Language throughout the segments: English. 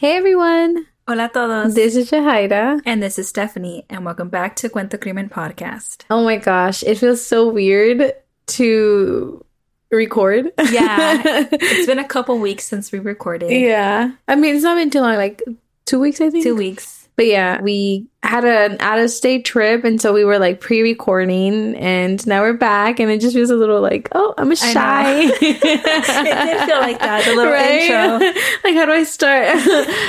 Hey everyone! Hola todos. This is Jahaira. And this is Stephanie, and welcome back to Cuento Crimen Podcast. Oh my gosh, it feels so weird to record. Yeah, it's been a couple weeks since we recorded. Yeah. I mean, it's not been too long, like two weeks, I think. Two weeks. But yeah, we had an out of state trip, and so we were like pre recording, and now we're back, and it just feels a little like, oh, I'm a shy. it did feel like that, the little intro. like, how do I start?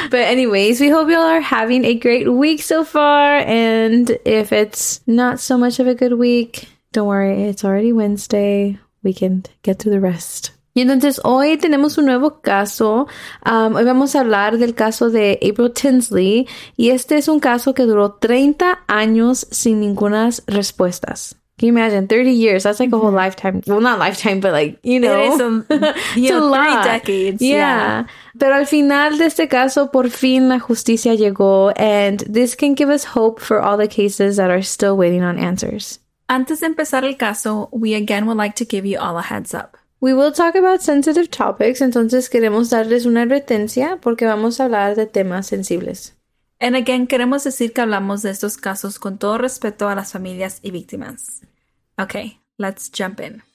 but, anyways, we hope y'all are having a great week so far. And if it's not so much of a good week, don't worry, it's already Wednesday. We can get through the rest. Y entonces hoy tenemos un nuevo caso. Um, hoy vamos a hablar del caso de April Tinsley. Y este es un caso que duró 30 años sin ninguna respuestas. Can you imagine? 30 years. That's like a whole lifetime. Well, not lifetime, but like, you know. It is a, you know, three decades. Yeah. yeah. Pero al final de este caso, por fin la justicia llegó. And this can give us hope for all the cases that are still waiting on answers. Antes de empezar el caso, we again would like to give you all a heads up. We will talk about sensitive topics, entonces queremos darles una advertencia porque vamos a hablar de temas sensibles. And again, queremos decir que hablamos de estos casos con todo respeto a las familias y víctimas. Okay, let's jump in.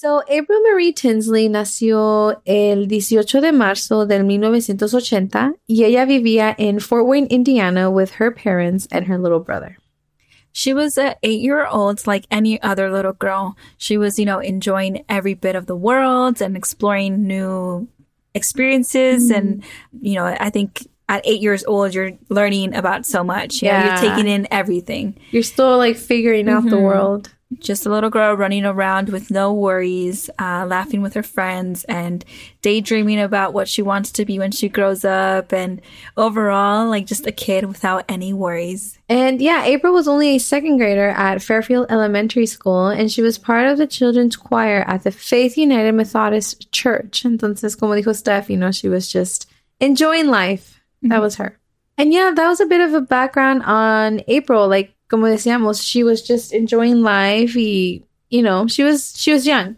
So, April Marie Tinsley nació el 18 de marzo del 1980 y ella vivía en Fort Wayne, Indiana with her parents and her little brother. She was an eight year old like any other little girl. She was, you know, enjoying every bit of the world and exploring new experiences. Mm. And, you know, I think at eight years old, you're learning about so much. Yeah. Know, you're taking in everything. You're still like figuring out mm-hmm. the world just a little girl running around with no worries, uh, laughing with her friends, and daydreaming about what she wants to be when she grows up, and overall, like just a kid without any worries. And yeah, April was only a second grader at Fairfield Elementary School, and she was part of the children's choir at the Faith United Methodist Church. Entonces, como dijo Steph, you know, she was just enjoying life. Mm-hmm. That was her. And yeah, that was a bit of a background on April. Like, como decíamos, she was just enjoying life. Y, you know, she was she was young.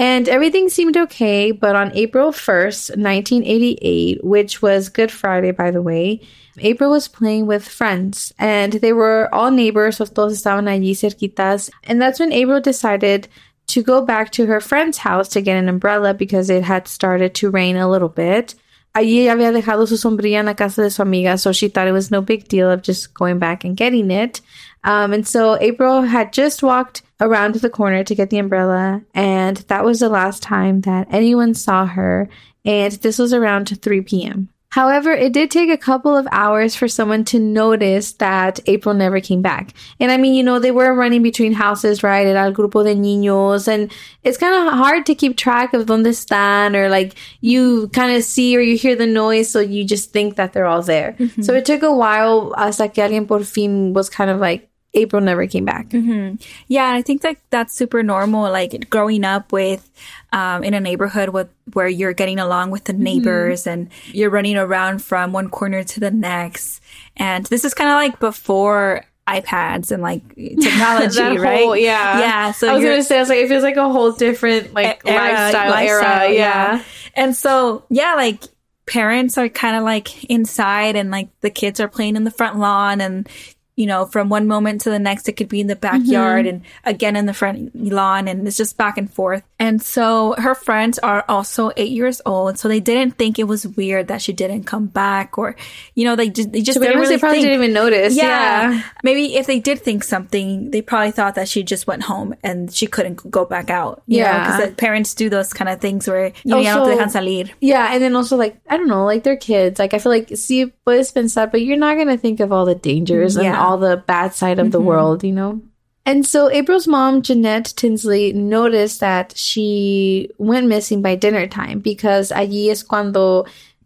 And everything seemed okay, but on April 1st, 1988, which was Good Friday, by the way, April was playing with friends and they were all neighbors, so todos estaban allí cerquitas. And that's when April decided to go back to her friend's house to get an umbrella because it had started to rain a little bit. Allí había dejado su sombrilla en la casa de su amiga, so she thought it was no big deal of just going back and getting it. Um, and so April had just walked around the corner to get the umbrella, and that was the last time that anyone saw her. And this was around 3 p.m. However, it did take a couple of hours for someone to notice that April never came back. And I mean, you know, they were running between houses, right? At el grupo de niños. And it's kind of hard to keep track of donde están or like you kind of see or you hear the noise. So you just think that they're all there. Mm-hmm. So it took a while hasta que alguien por fin was kind of like, April never came back. Mm-hmm. Yeah, I think that that's super normal. Like growing up with um, in a neighborhood with where you're getting along with the mm-hmm. neighbors mm-hmm. and you're running around from one corner to the next. And this is kind of like before iPads and like technology, right? Whole, yeah, yeah. So I was gonna say, I was like, it feels like a whole different like era, lifestyle, lifestyle, era. Yeah. yeah, and so yeah, like parents are kind of like inside and like the kids are playing in the front lawn and you know, from one moment to the next, it could be in the backyard mm-hmm. and again in the front lawn, and it's just back and forth. And so her friends are also eight years old, so they didn't think it was weird that she didn't come back, or you know, they just they just didn't really they probably think. didn't even notice. Yeah. yeah. maybe if they did think something, they probably thought that she just went home and she couldn't go back out. yeah, because parents do those kind of things where you know, also, ya no dejan salir. Yeah, and then also like I don't know, like they're kids. Like I feel like see, puedes pensar, but you're not gonna think of all the dangers yeah. and all all the bad side of mm-hmm. the world, you know? And so April's mom, Jeanette Tinsley, noticed that she went missing by dinner time because allí es cuando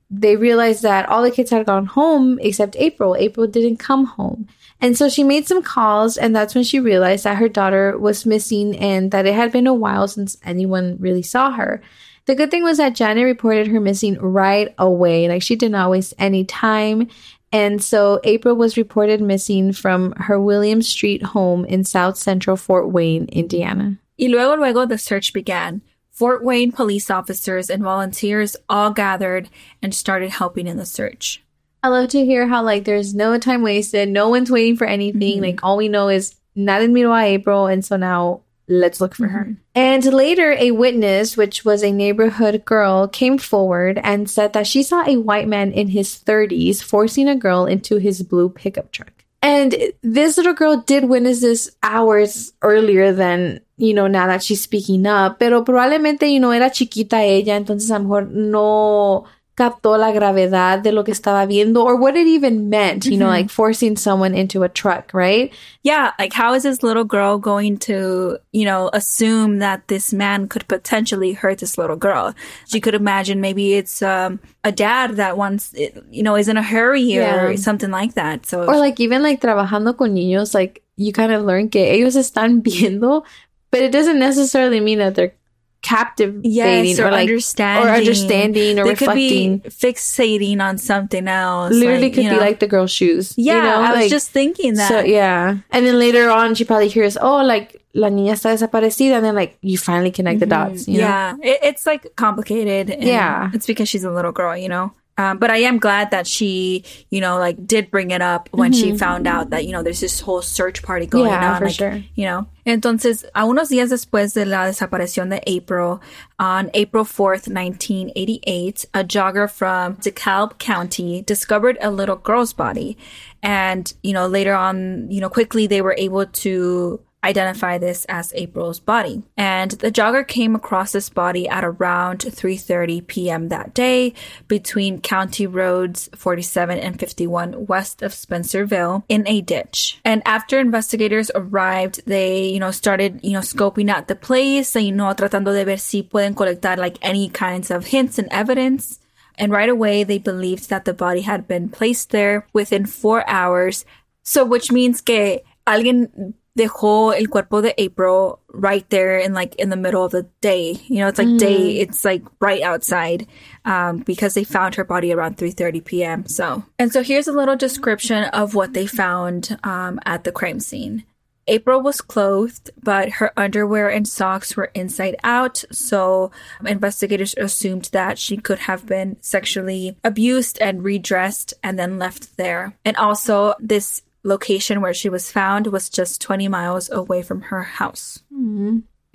they realized that all the kids had gone home except April. April didn't come home. And so she made some calls, and that's when she realized that her daughter was missing and that it had been a while since anyone really saw her. The good thing was that Janet reported her missing right away. Like she did not waste any time. And so April was reported missing from her William Street home in South Central Fort Wayne, Indiana. Y luego, luego, the search began. Fort Wayne police officers and volunteers all gathered and started helping in the search. I love to hear how like there's no time wasted, no one's waiting for anything. Mhm. Like all we know is nadie miró a April, and so now let's look for her. Mhm. And later, a witness, which was a neighborhood girl, came forward and said that she saw a white man in his 30s forcing a girl into his blue pickup truck. And this little girl did witness this hours earlier than, you know, now that she's speaking up. Pero probablemente, you know, era chiquita ella, entonces a lo mejor no captó la gravedad de lo que estaba viendo or what it even meant, you know, Mhm. like forcing someone into a truck, right? Yeah, like how is this little girl going to, you know, assume that this man could potentially hurt this little girl? She could imagine maybe it's um, a dad that wants, you know, is in a hurry Yeah. or something like that. So, Or like even like trabajando con niños, like you kind of learn que ellos están viendo, but it doesn't necessarily mean that they're captivating yes, or, or like understanding, or understanding or they reflecting. could be fixating on something else. Literally like, could be know. like the girl's shoes. yeah. you know? I was just thinking that. so yeah. And then later on, she probably hears, oh, like la niña está desaparecida, and then like you finally connect the dots. You know? Mm-hmm. yeah, it, it's like complicated. and Yeah. it's because she's a little girl, you know. Um, but I am glad that she, you know, like did bring it up when she found out that you know there's this whole search party going Mm-hmm. Yeah, on, for like, sure. you know. Entonces, a unos días después de la desaparición de April, on April 4th, 1988, a jogger from DeKalb County discovered a little girl's body. And, you know, later on, you know, quickly they were able to identify this as April's body. And the jogger came across this body at around 3:30 p.m. that day between County Roads 47 and 51 west of Spencerville in a ditch. And after investigators arrived, they, you know, started, you know, scoping out the place, you know, tratando de ver si pueden colectar like any kinds of hints and evidence. And right away, they believed that the body had been placed there within four hours. So, which means que alguien dejó el cuerpo de April right there in like in the middle of the day. You know, it's like day, it's like right outside um, because they found her body around 3.30 p.m. So, and so here's a little description of what they found um, at the crime scene. April was clothed, but her underwear and socks were inside out. So investigators assumed that she could have been sexually abused and redressed and then left there. And also, this location where she was found was just 20 miles away from her house.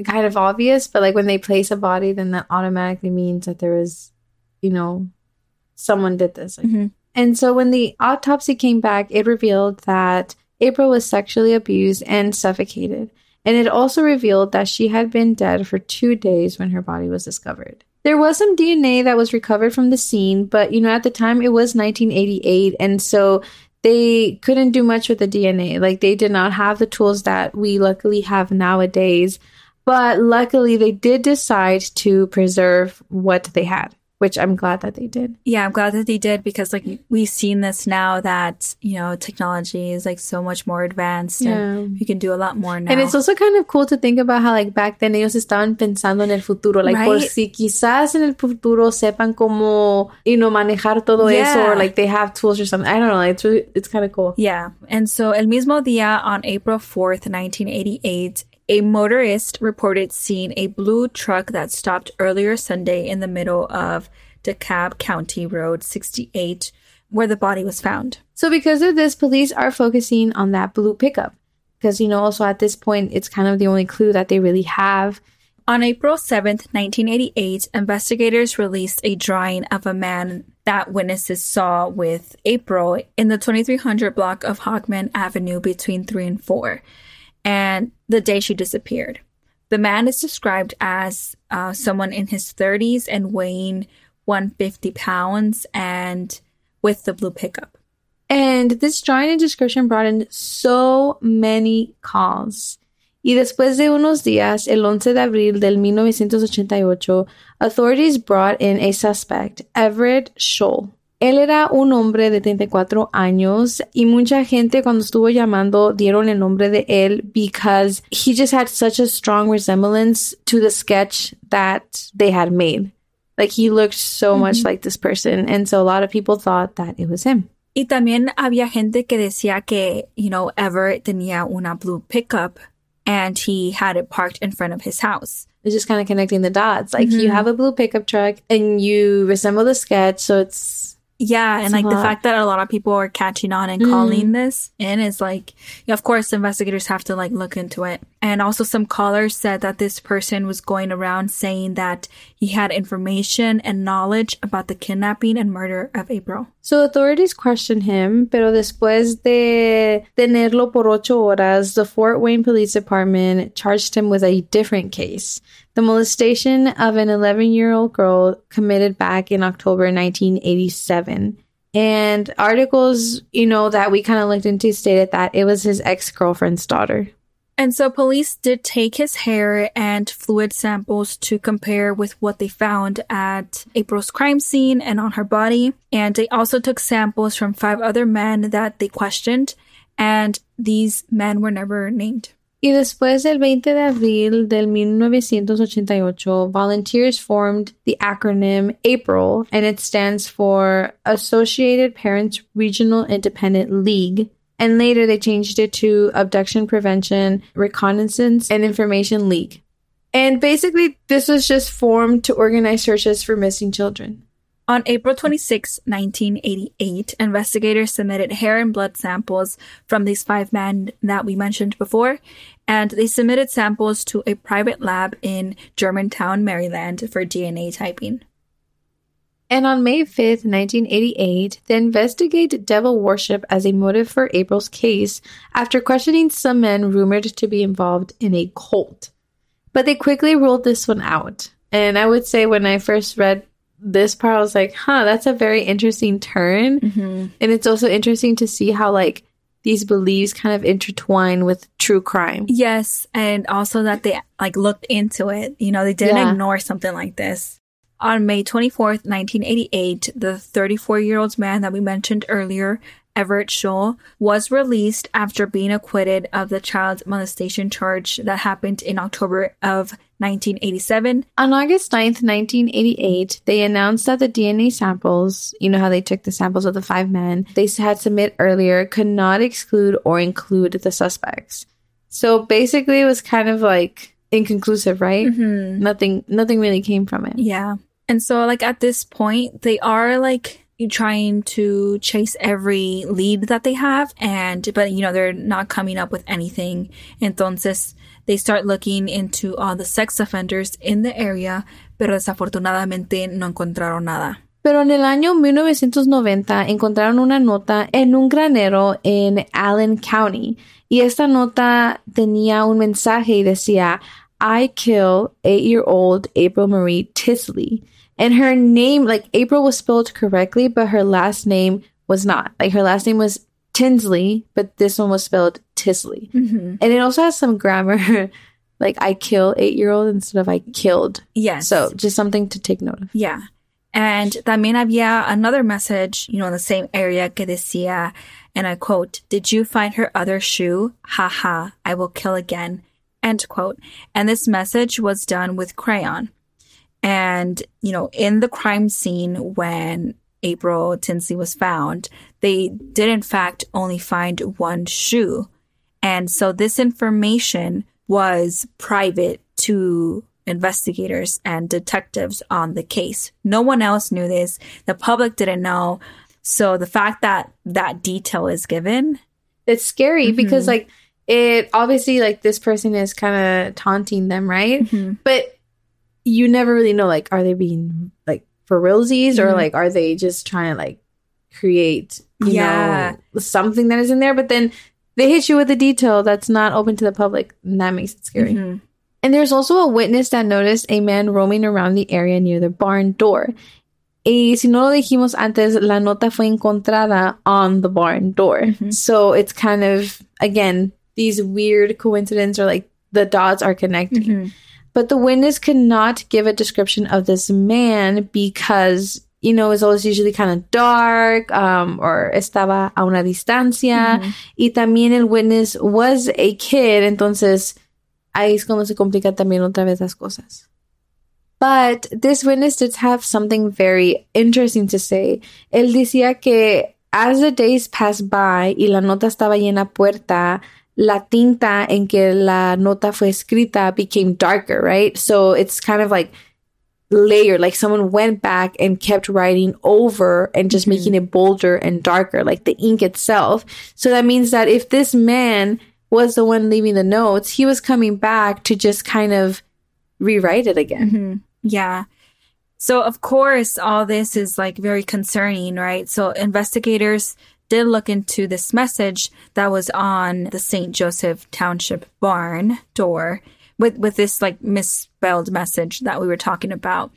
Kind of obvious, but like when they place a body, then that automatically means that there was, you know, someone did this. Like, Mhm. And so when the autopsy came back, it revealed that April was sexually abused and suffocated. And it also revealed that she had been dead for two days when her body was discovered. There was some DNA that was recovered from the scene, but you know, at the time it was 1988. And so they couldn't do much with the DNA. Like they did not have the tools that we luckily have nowadays. But luckily, they did decide to preserve what they had, which I'm glad that they did. Yeah, I'm glad that they did because like we've seen this now that, you know, technology is like so much more advanced and we can do a lot more now. And it's also kind of cool to think about how, like, back then ellos estaban pensando en el futuro. Like, por si quizás en el futuro sepan cómo, you know, manejar todo eso, or like they have tools or something. I don't know. It's really, it's kind of cool. Yeah. And so el mismo día on April 4th, 1988, a motorist reported seeing a blue truck that stopped earlier Sunday in the middle of DeKalb County Road 68 where the body was found. So, because of this, police are focusing on that blue pickup. Because, you know, also at this point, it's kind of the only clue that they really have. On April 7th, 1988, investigators released a drawing of a man that witnesses saw with April in the 2300 block of Hoagland Avenue between 3 and 4, and the day she disappeared. The man is described as uh, someone in his 30s and weighing 150 pounds and with the blue pickup. And this drawing and description brought in so many calls. Y después de unos días, el 11 de abril del 1988, authorities brought in a suspect, Everett Scholl. Él era un hombre de 34 años y mucha gente cuando estuvo llamando dieron el nombre de él because he just had such a strong resemblance to the sketch that they had made. Like he looked so much like this person. And so a lot of people thought that it was him. Y también había gente que decía que, you know, Everett tenía una blue pickup and he had it parked in front of his house. It's just kind of connecting the dots. Like you have a blue pickup truck and you resemble the sketch. So it's Yeah, and like the fact that a lot of people are catching on and calling this in is like, yeah, of course, investigators have to like look into it. And also, some callers said that this person was going around saying that he had information and knowledge about the kidnapping and murder of April. So authorities questioned him, pero después de tenerlo por ocho horas, the Fort Wayne Police Department charged him with a different case. The molestation of an 11 year old girl committed back in October 1987. And articles, you know, that we kind of looked into stated that it was his ex girlfriend's daughter. And so, police did take his hair and fluid samples to compare with what they found at April's crime scene and on her body. And they also took samples from five other men that they questioned, and these men were never named. Y después del 20 de abril del 1988, volunteers formed the acronym APRIL, and it stands for Associated Parents Regional Independent League. And later they changed it to Abduction Prevention, Reconnaissance, and Information League. And basically, this was just formed to organize searches for missing children. On April 26, 1988, investigators submitted hair and blood samples from these five men that we mentioned before, and they submitted samples to a private lab in Germantown, Maryland for DNA typing. And on May 5th, 1988, they investigate devil worship as a motive for April's case after questioning some men rumored to be involved in a cult. But they quickly ruled this one out. And I would say when I first read this part, I was like, huh, that's a very interesting turn. Mm-hmm. And it's also interesting to see how, like, these beliefs kind of intertwine with true crime. Yes, and also that they like looked into it. You know, they didn't Yeah. ignore something like this. On May 24th, 1988, the 34 year old man that we mentioned earlier, Everett Scholl, was released after being acquitted of the child molestation charge that happened in October of 1987. On August 9th, 1988, they announced that the DNA samples, you know how they took the samples of the five men they had submit earlier, could not exclude or include the suspects. So basically, it was kind of like inconclusive, right? Mm-hmm. Nothing, nothing really came from it. Yeah. And so, like, at this point, they are like trying to chase every lead that they have, and but you know, they're not coming up with anything. Entonces, they start looking into all the sex offenders in the area, pero desafortunadamente no encontraron nada. Pero en el año 1990 encontraron una nota en un granero en Allen County y esta nota tenía un mensaje y decía I kill eight-year-old April Marie Tisley. And her name, like April was spelled correctly, but her last name was not. Like her last name was Tinsley, but this one was spelled Tisley. Mm-hmm. And it also has some grammar, like I kill eight-year-old instead of I killed. Yes. So just something to take note of. Yeah. And también había another message, you know, in the same area que decía, and I quote, Did you find her other shoe? Ha ha, I will kill again. End quote. And this message was done with crayon. And, you know, in the crime scene when April Tinsley was found, they did in fact only find one shoe. And so this information was private to investigators and detectives on the case. No one else knew this. The public didn't know. So the fact that that detail is given, it's scary mm-hmm. because like it obviously like this person is kind of taunting them right mm-hmm. but you never really know like are they being like for realsies or mm-hmm. like are they just trying to like create you Yeah. know something that is in there? But then they hit you with a detail that's not open to the public and that makes it scary. Mm-hmm. And there's also a witness that noticed a man roaming around the area near the barn door. Y si no lo dijimos antes, la nota fue encontrada on the barn door. Mm-hmm. So it's kind of, again, these weird coincidences or like the dots are connecting. But the witness could not give a description of this man because, you know, it's always usually kind of dark um, or estaba a una distancia. Y también el witness was a kid. Entonces, ahí es cuando se complica también otra vez las cosas. But this witness did have something very interesting to say. Él decía que as the days passed by y la nota estaba llena puerta, la tinta en que la nota fue escrita became darker, right? So it's kind of like layered, like someone went back and kept writing over and just making mm-hmm. it bolder and darker, like the ink itself. So that means that if this man was the one leaving the notes, he was coming back to just kind of rewrite it again. Mm-hmm. Yeah. So, of course, all this is like very concerning, right? So, investigators did look into this message that was on the St. Joseph Township barn door with, with this like misspelled message that we were talking about.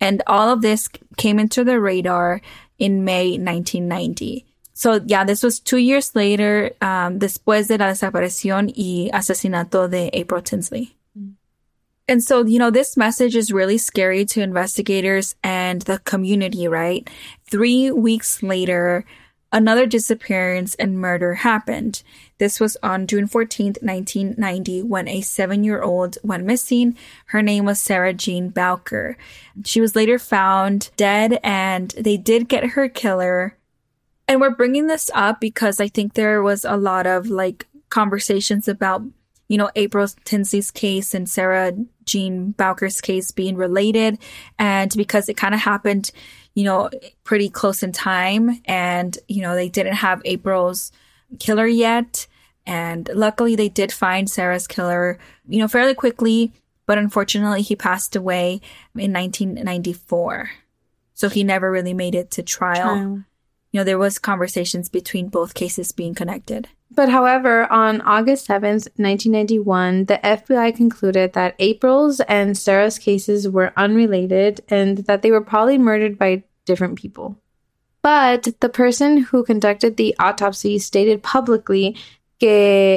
And all of this came into the radar in May 1990. So, yeah, this was two years later, um, después de la desaparición y asesinato de April Tinsley. And so, you know, this message is really scary to investigators and the community, right? Three weeks later, another disappearance and murder happened. This was on June 14th, 1990, when a seven year old went missing. Her name was Sarah Jean Bowker. She was later found dead, and they did get her killer. And we're bringing this up because I think there was a lot of like conversations about you know, April Tinsley's case and Sarah Jean Bowker's case being related. And because it kind of happened, you know, pretty close in time and, you know, they didn't have April's killer yet. And luckily they did find Sarah's killer, you know, fairly quickly. But unfortunately, he passed away in 1994. So he never really made it to trial. Trial. You know, there was conversations between both cases being connected. But however, on August 7th, 1991, the FBI concluded that April's and Sarah's cases were unrelated and that they were probably murdered by different people. But the person who conducted the autopsy stated publicly que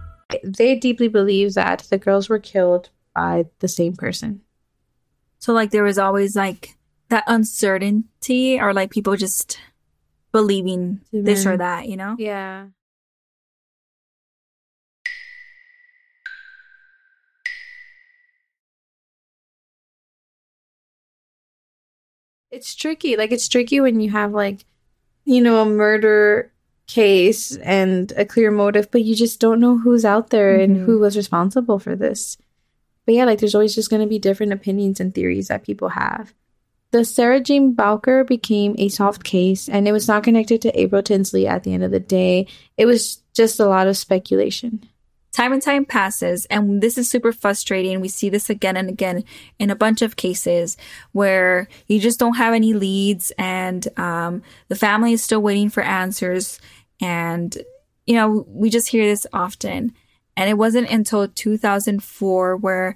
They deeply believe that the girls were killed by the same person. So like there was always like that uncertainty or like people just believing this or that, you know? Yeah. It's tricky. Like it's tricky when you have like you know a murder case and a clear motive, but you just don't know who's out there and who was responsible for this. But yeah, like there's always just going to be different opinions and theories that people have. The Sarah Jane Bowker became a soft case, and it was not connected to April Tinsley at the end of the day. It was just a lot of speculation. Time and time passes, and this is super frustrating. We see this again and again in a bunch of cases where you just don't have any leads, and um, the family is still waiting for answers. And, you know, we just hear this often. And it wasn't until 2004 where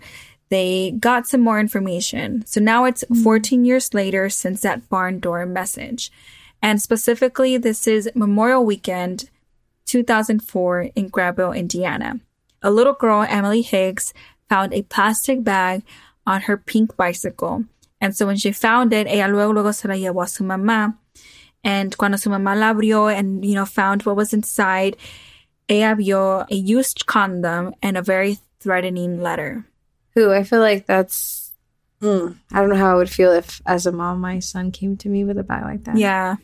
they got some more information. So now it's mm-hmm. 14 years later since that barn door message. And specifically, this is Memorial Weekend 2004 in Grabville, Indiana. A little girl, Emily Higgs, found a plastic bag on her pink bicycle. And so when she found it, ella luego, luego se la llevó a su mamá. And cuando su mamá la abrió and, you know, found what was inside, ella vio a used condom and a very threatening letter. Who I feel like that's. mm, I don't know how I would feel if, as a mom, my son came to me with a bag like that. Yeah.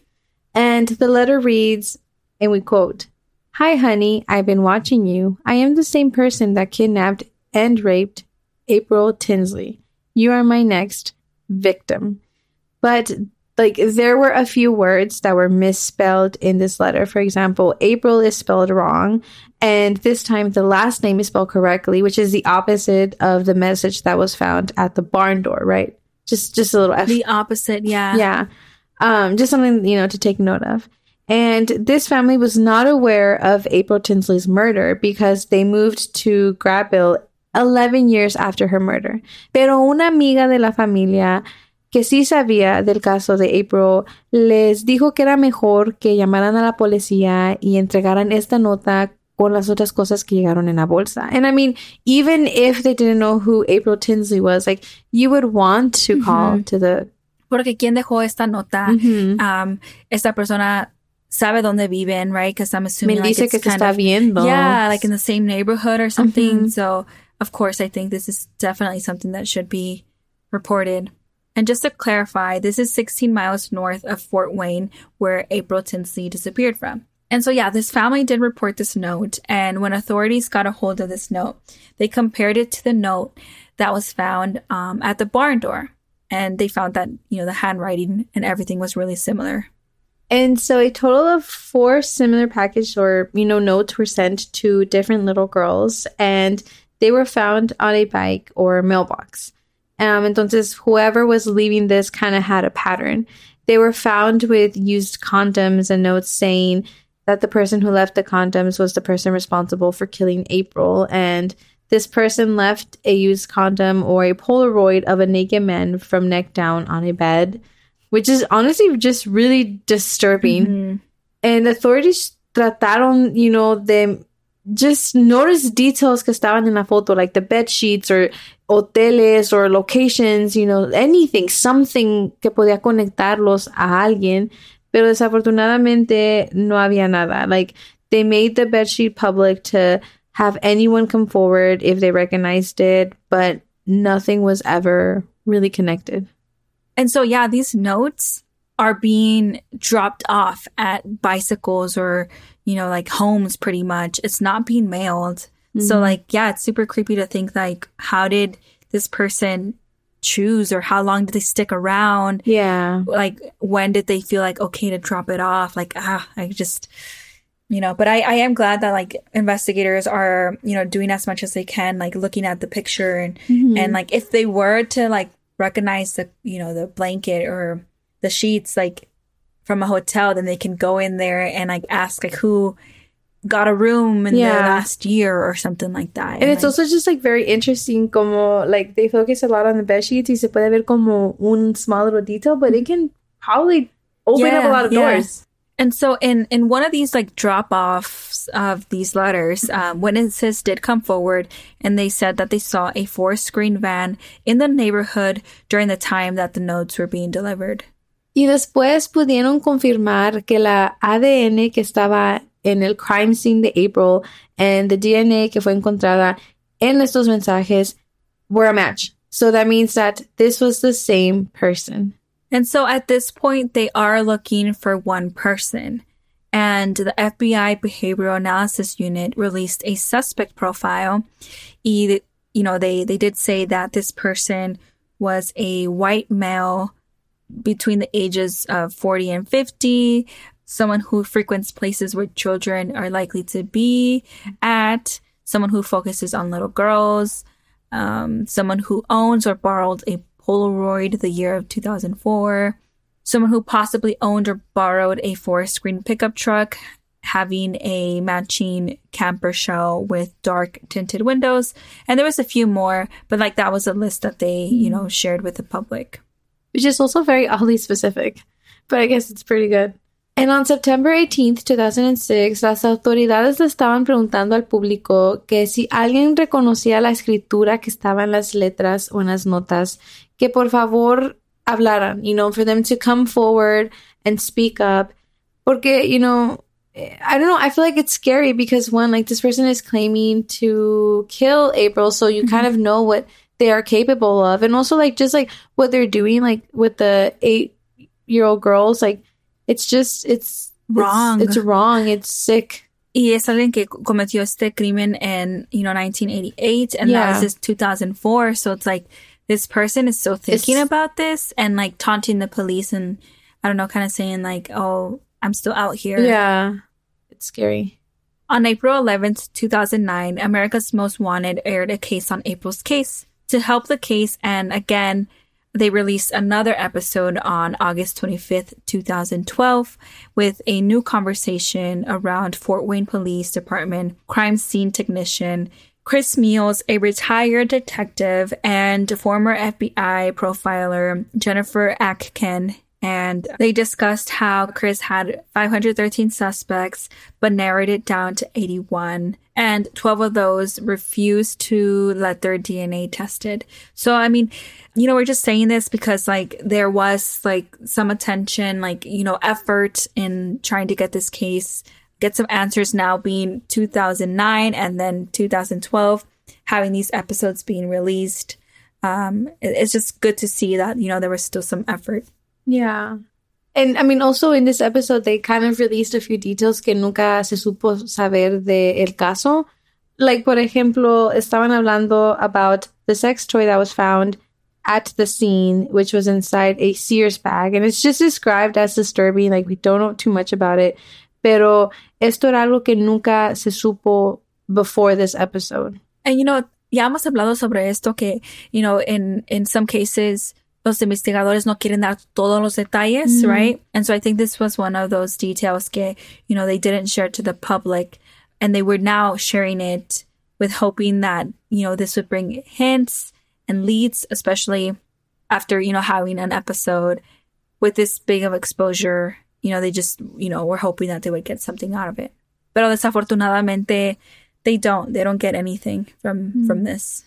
And the letter reads, and we quote Hi, honey, I've been watching you. I am the same person that kidnapped and raped April Tinsley. You are my next victim. But, like, there were a few words that were misspelled in this letter. For example, April is spelled wrong. And this time, the last name is spelled correctly, which is the opposite of the message that was found at the barn door, right? Just, just a little F The opposite, yeah. yeah. Um, just something, you know, to take note of. And this family was not aware of April Tinsley's murder because they moved to Grabville 11 years after her murder. Pero una amiga de la familia que sí sabía del caso de April les dijo que era mejor que llamaran a la policía y entregaran esta nota con las otras cosas que llegaron en la bolsa. And I mean, even if they didn't know who April Tinsley was, like you would want to call to the Porque quién dejó esta nota, um, esta persona sabe dónde viven, right? Because I'm assuming Me dice que te está of- viendo. Yeah, like in the same neighborhood or something. So, of course, I think this is definitely something that should be reported. And just to clarify, this is 16 miles north of Fort Wayne, where April Tinsley disappeared from. And so, yeah, this family did report this note. And when authorities got a hold of this note, they compared it to the note that was found um, at the barn door. And they found that, you know, the handwriting and everything was really similar. And so a total of four similar package or, you know, notes were sent to different little girls and they were found on a bike or mailbox. Um, entonces, whoever was leaving this kind of had a pattern. They were found with used condoms and notes saying that the person who left the condoms was the person responsible for killing April. And this person left a used condom or a Polaroid of a naked man from neck down on a bed, which is honestly just really disturbing. And authorities trataron, you know, de just notice details que estaban en la foto, like the bed sheets or hoteles or locations, you know, anything, something que podía conectarlos a alguien. Pero desafortunadamente no había nada. Like they made the bed sheet public to have anyone come forward if they recognized it, but nothing was ever really connected. And so, yeah, these notes are being dropped off at bicycles or, you know, like homes pretty much. It's not being mailed. So, like, yeah, it's super creepy to think, like, how did this person choose or how long did they stick around? Yeah. Like, when did they feel like okay to drop it off? Like, ah, I just, you know, but I, I am glad that like investigators are, you know, doing as much as they can, like looking at the picture and, and like if they were to like recognize the, you know, the blanket or the sheets, like from a hotel, then they can go in there and like ask like who got a room in the last year or something like that. And it's like, also just like very interesting como like they focus a lot on the bed sheets y se puede ver como un small little detail, but it can probably open up a Yeah, lot of yeah. doors. And so in in one of these like drop offs of these letters, um, witnesses did come forward and they said that they saw a four screen van in the neighborhood during the time that the notes were being delivered. Y después pudieron confirmar que la ADN que estaba en el crime scene de April and the DNA que fue encontrada en estos mensajes were a match. So that means that this was the same person. And so at this point, they are looking for one person. And the FBI Behavioral Analysis Unit released a suspect profile. You know, they, they did say that this person was a white male between the ages of 40 and 50, someone who frequents places where children are likely to be at, someone who focuses on little girls, um, someone who owns or borrowed a Polaroid the year of 2004, someone who possibly owned or borrowed a four screen pickup truck having a matching camper shell with dark tinted windows. And there was a few more, but like that was a list that they, you know, shared with the public. Which is also very oddly specific, but I guess it's pretty good. And on September 18th, 2006, las autoridades le estaban preguntando al público que si alguien reconocía la escritura que estaba en las letras o en las notas, que por favor hablaran, you know, for them to come forward and speak up. Porque, you know, eh, I don't know, I feel like it's scary because one, like this person is claiming to kill April, so you mm-hmm. kind of know what they are capable of. And also like just like what they're doing, like with the eight year old girls, like it's just it's it's- Wrong. It's, wrong. It's sick. Y es alguien que cometió este crimen in, you know, 1988 and Yeah. that was just 2004. So it's like this person is still thinking It's- about this and like taunting the police and I don't know, kind of saying like, oh, I'm still out here. Yeah. It's scary. On April 11th, 2009, America's Most Wanted aired a case on April's case. To help the case, and again, they released another episode on August 25th, 2012, with a new conversation around Fort Wayne Police Department crime scene technician Chris Meals, a retired detective and former FBI profiler, Jennifer Atkin, and they discussed how Chris had 513 suspects, but narrowed it down to 81. And 12 of those refused to let their DNA tested. So, I mean, you know, we're just saying this because, like, there was, like, some attention, like, you know, effort in trying to get this case, get some answers now being 2009 and then 2012, having these episodes being released. Um, it's just good to see that, you know, there was still some effort. Yeah. And I mean, also in this episode, they kind of released a few details que nunca se supo saber de el caso. Like, por ejemplo, estaban hablando about the sex toy that was found at the scene, which was inside a Sears bag. And it's just described as disturbing. Like, we don't know too much about it. Pero esto era algo que nunca se supo before this episode. And, you know, ya hemos hablado sobre esto que, you know, in, in some cases, los investigadores no quieren dar todos los detalles, mm. right? And so I think this was one of those details que, you know, they didn't share to the public and they were now sharing it with hoping that, you know, this would bring hints and leads, especially after, you know, having an episode with this big of exposure. You know, they just, you know, were hoping that they would get something out of it. Pero desafortunadamente, they don't. They don't get anything from mm. from this.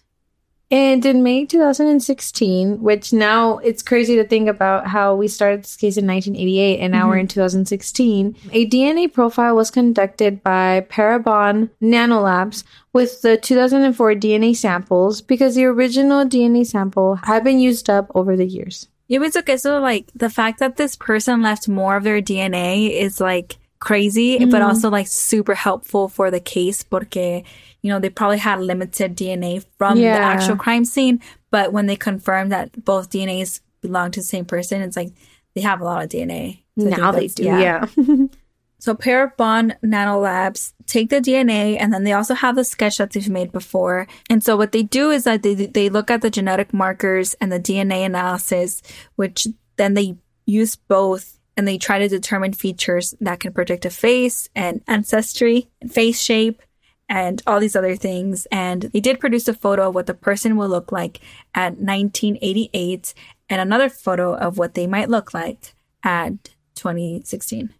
And in May 2016, which now it's crazy to think about how we started this case in 1988 and now mm-hmm. we're in 2016, a DNA profile was conducted by Parabon Nanolabs with the 2004 DNA samples because the original DNA sample had been used up over the years. Yo pienso que So, like, the fact that this person left more of their DNA is like crazy, mm-hmm. but also like super helpful for the case porque you know, they probably had limited DNA from yeah. the actual crime scene, but when they confirmed that both DNAs belong to the same person, it's like they have a lot of DNA. So now they do, yeah. yeah. so Parabon Nanolabs take the DNA and then they also have the sketch that they've made before. And so what they do is that they they look at the genetic markers and the DNA analysis, which then they use both and they try to determine features that can predict a face and ancestry and face shape and all these other things. And they did produce a photo of what the person will look like at 1988 and another photo of what they might look like at 2016.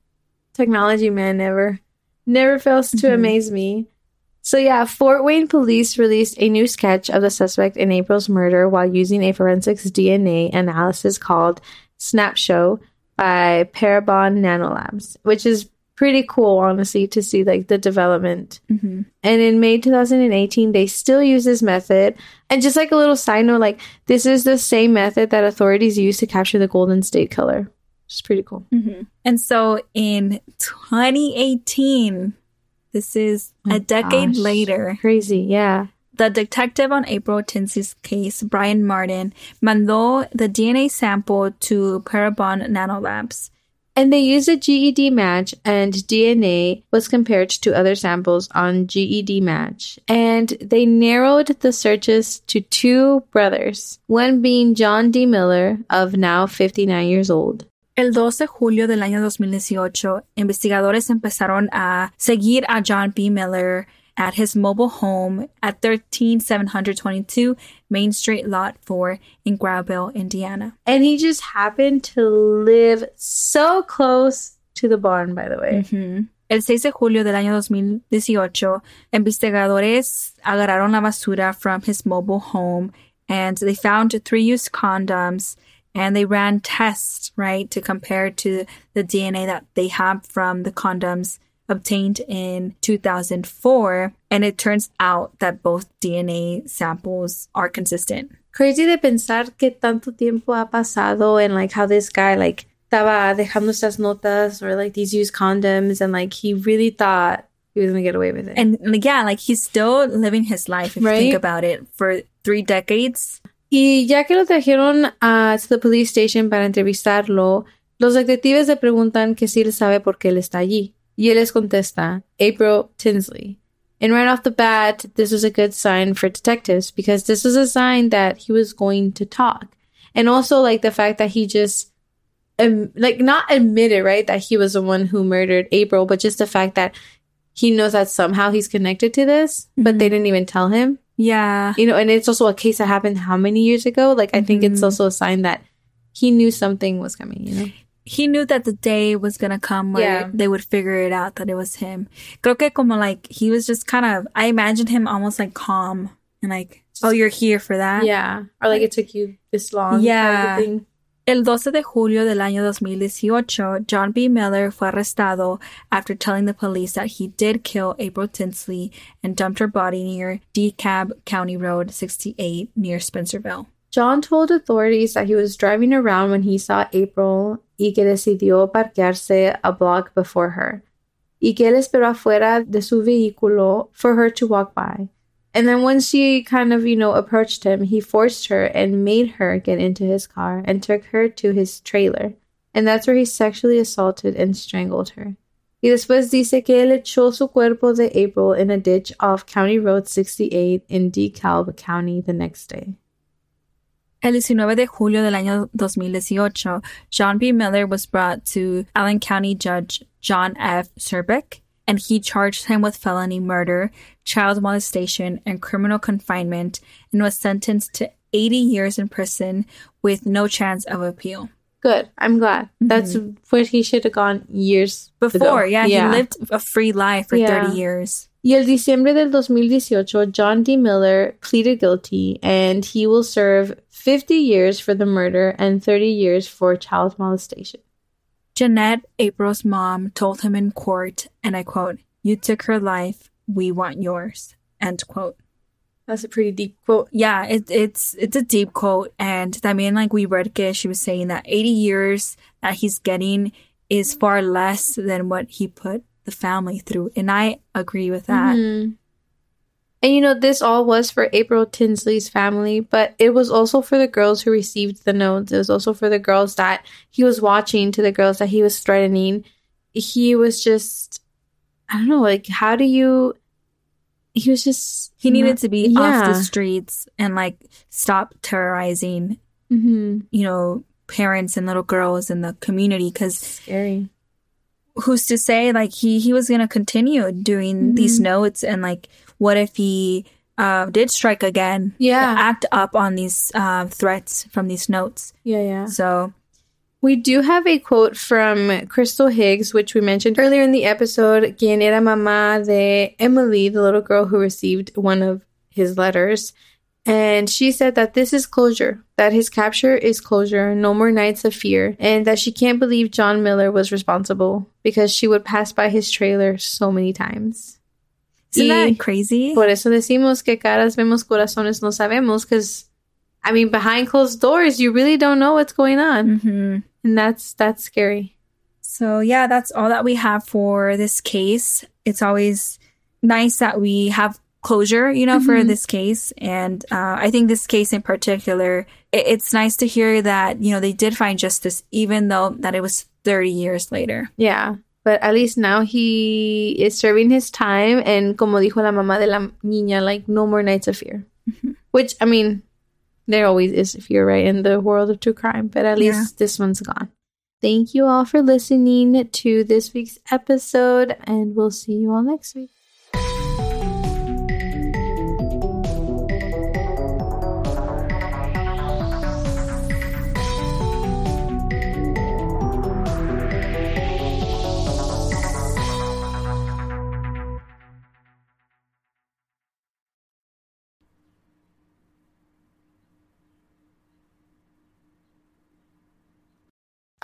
Technology, man, never, never fails to mm-hmm. amaze me. So yeah, Fort Wayne police released a new sketch of the suspect in April's murder while using a forensics DNA analysis called Snapshot by Parabon Nanolabs, which is pretty cool, honestly, to see like the development. Mm-hmm. And in May 2018, they still use this method. And just like a little side note, like this is the same method that authorities use to capture the Golden State Killer. It's pretty cool. Mm-hmm. And so in 2018, this is oh a decade gosh. later. Crazy, yeah. The detective on April Tinsley's case, Brian Martin, mandó the DNA sample to Parabon Nanolabs. And they used a GEDmatch, and DNA was compared to other samples on GEDmatch. And they narrowed the searches to two brothers, one being John D. Miller, of now 59 years old. El 12 de julio del año 2018, investigadores empezaron a seguir a John D. Miller at his mobile home at 13722 Main Street Lot 4 in Grauville, Indiana. And he just happened to live so close to the barn, by the way. Mm-hmm. El 6 de julio del año 2018, investigadores agarraron la basura from his mobile home and they found three used condoms and they ran tests, right, to compare to the DNA that they have from the condoms obtained in 2004, and it turns out that both DNA samples are consistent. Crazy de pensar que tanto tiempo ha pasado and like how this guy like estaba dejando estas notas or like these used condoms and like he really thought he was gonna get away with it. And like, yeah, like he's still living his life if right? you think about it for three decades. Y ya que lo trajeron a to the police station para entrevistarlo, los detectives le preguntan que si él sabe por qué él está allí. Y él les contesta, April Tinsley. And right off the bat, this was a good sign for detectives because this was a sign that he was going to talk. And also, like, the fact that he just, um, like, not admitted, right, that he was the one who murdered April, but just the fact that he knows that somehow he's connected to this, but they didn't even tell him. Yeah. You know, and it's also a case that happened how many years ago? Like I think it's Mhm. also a sign that he knew something was coming, you know. He knew that the day was gonna come where Yeah. they would figure it out that it was him. Creo que como like he was just kind of I imagined him almost like calm and like, oh, you're here for that. Yeah. Or like it took you this long. Yeah. kind of thing. El 12 de julio del año 2018, John D. Miller fue arrestado after telling the police that he did kill April Tinsley and dumped her body near DeKalb County Road 68 near Spencerville. John told authorities that he was driving around when he saw April y que decidió parquearse a block before her. Y que él esperó afuera de su vehículo for her to walk by. And then when she kind of, you know, approached him, he forced her and made her get into his car and took her to his trailer. And that's where he sexually assaulted and strangled her. Y después dice que él echó su cuerpo de April in a ditch off County Road 68 in DeKalb County the next day. El 19 de julio del año 2018, John D. Miller was brought to Allen County Judge John F. Serbeck, and he charged him with felony murder, child molestation, and criminal confinement, and was sentenced to 80 years in prison with no chance of appeal. Good. I'm glad. Mm-hmm. That's where he should have gone years Before, ago. yeah, he lived a free life for Yeah. 30 years. Y el diciembre del 2018, John D. Miller pleaded guilty and he will serve 50 years for the murder and 30 years for child molestation. Jeanette, April's mom, told him in court, and I quote, You took her life, we want yours. End quote. That's a pretty deep quote. Yeah, it, it's it's a deep quote, and I mean, like we read it, she was saying that 80 years that he's getting is far less than what he put the family through, and I agree with that. Mhm. And you know, this all was for April Tinsley's family, but it was also for the girls who received the notes. It was also for the girls that he was watching, to the girls that he was threatening. He was just, I don't know, like, how do you. He was just. He needed to be off the streets and like stop terrorizing, hmm you know, parents and little girls in the community because Scary. Who's to say like he he was gonna continue doing these Mm-hmm. notes and like what if he uh did strike again Yeah. act up on these uh, threats from these notes Yeah, yeah. so We do have a quote from Crystal Higgs, which we mentioned earlier in the episode, quien era mamá de Emily, the little girl who received one of his letters. And she said that this is closure, that his capture is closure, no more nights of fear, and that she can't believe John Miller was responsible because she would pass by his trailer so many times. isn't that crazy Por eso decimos que caras vemos, corazones no sabemos, because, I mean, behind closed doors, you really don't know what's going on. hmm And that's that's scary. so yeah that's all that we have for this case it's always nice that we have closure you know for Mhm. this case and uh, i think this case in particular it, it's nice to hear that you know they did find justice even though that it was 30 years later Yeah. But at least now he is serving his time and como dijo la mamá de la niña, like no more nights of fear. Which I mean, there always is fear, right, in the world of true crime, but at Yeah. least this one's gone. Thank you all for listening to this week's episode, and we'll see you all next week.